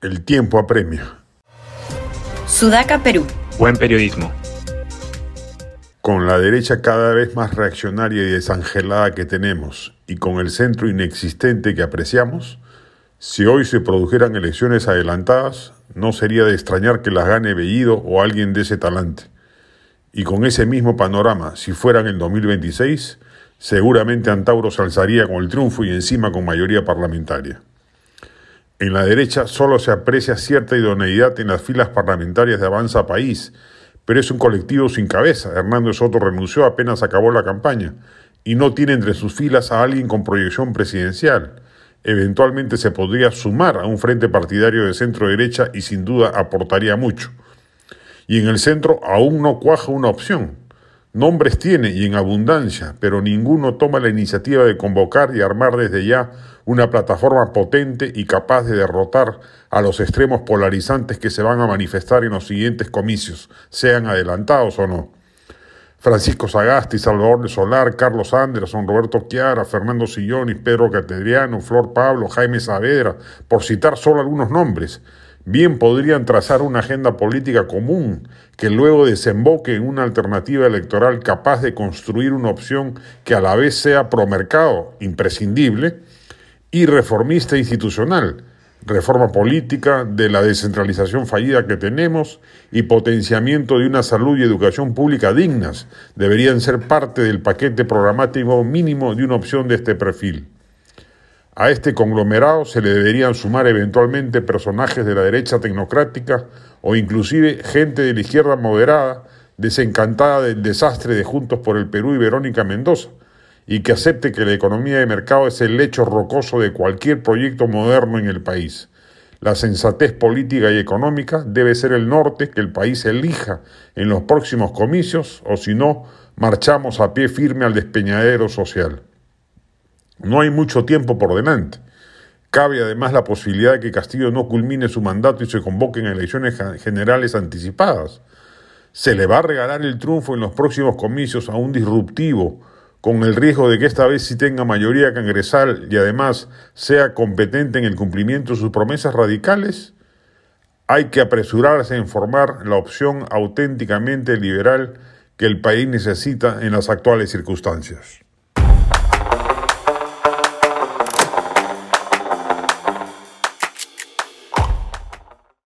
El tiempo apremia. Sudaca, Perú. Buen periodismo. Con la derecha cada vez más reaccionaria y desangelada que tenemos y con el centro inexistente que apreciamos, si hoy se produjeran elecciones adelantadas, no sería de extrañar que las gane Bellido o alguien de ese talante. Y con ese mismo panorama, si fueran el 2026, seguramente Antauro se alzaría con el triunfo y encima con mayoría parlamentaria. En la derecha solo se aprecia cierta idoneidad en las filas parlamentarias de Avanza País, pero es un colectivo sin cabeza. Hernando Soto renunció apenas acabó la campaña y no tiene entre sus filas a alguien con proyección presidencial. Eventualmente se podría sumar a un frente partidario de centro derecha y sin duda aportaría mucho y en el centro aún no cuaja una opción. Nombres tiene y en abundancia, pero ninguno toma la iniciativa de convocar y armar desde ya una plataforma potente y capaz de derrotar a los extremos polarizantes que se van a manifestar en los siguientes comicios, sean adelantados o no. Francisco Sagasti, Salvador Solar, Carlos Anderson, Roberto Chiara, Fernando Silloni, Pedro Catedriano, Flor Pablo, Jaime Saavedra, por citar solo algunos nombres, bien podrían trazar una agenda política común que luego desemboque en una alternativa electoral capaz de construir una opción que a la vez sea promercado, imprescindible, y reformista institucional, reforma política, de la descentralización fallida que tenemos y potenciamiento de una salud y educación pública dignas, deberían ser parte del paquete programático mínimo de una opción de este perfil. A este conglomerado se le deberían sumar eventualmente personajes de la derecha tecnocrática o inclusive gente de la izquierda moderada, desencantada del desastre de Juntos por el Perú y Verónica Mendoza, y que acepte que la economía de mercado es el lecho rocoso de cualquier proyecto moderno en el país. La sensatez política y económica debe ser el norte que el país elija en los próximos comicios, o si no, marchamos a pie firme al despeñadero social. No hay mucho tiempo por delante. Cabe además la posibilidad de que Castillo no culmine su mandato y se convoquen elecciones generales anticipadas. Se le va a regalar el triunfo en los próximos comicios a un disruptivo, con el riesgo de que esta vez sí tenga mayoría congresal y además sea competente en el cumplimiento de sus promesas radicales. Hay que apresurarse en formar la opción auténticamente liberal que el país necesita en las actuales circunstancias.